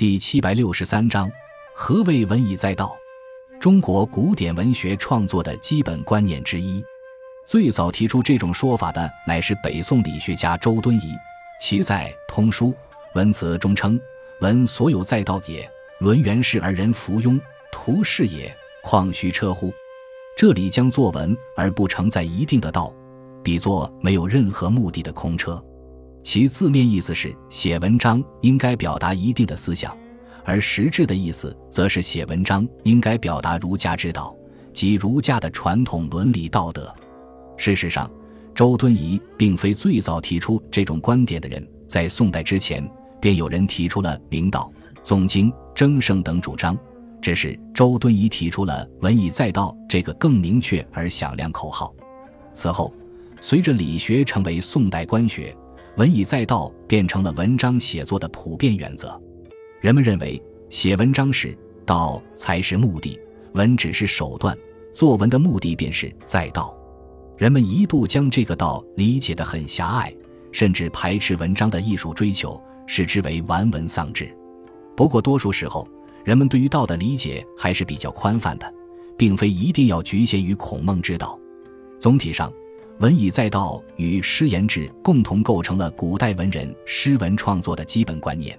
第七百六十三章：何谓文以载道？中国古典文学创作的基本观念之一。最早提出这种说法的，乃是北宋理学家周敦颐。其在《通书·文辞》中称：“文所有载道也，伦原是而人弗庸，图是也，况虚车乎？”这里将作文而不承载一定的道，比作没有任何目的的空车。其字面意思是写文章应该表达一定的思想，而实质的意思则是写文章应该表达儒家之道及儒家的传统伦理道德。事实上，周敦颐并非最早提出这种观点的人，在宋代之前便有人提出了明道、纵经、争圣等主张，只是周敦颐提出了“文以载道”这个更明确而响亮口号。此后，随着理学成为宋代官学。文以载道变成了文章写作的普遍原则。人们认为，写文章时道才是目的，文只是手段。作文的目的便是载道。人们一度将这个道理解得很狭隘，甚至排斥文章的艺术追求，视之为玩文丧志。不过，多数时候，人们对于道的理解还是比较宽泛的，并非一定要局限于孔孟之道。总体上。文以载道与诗言志共同构成了古代文人诗文创作的基本观念。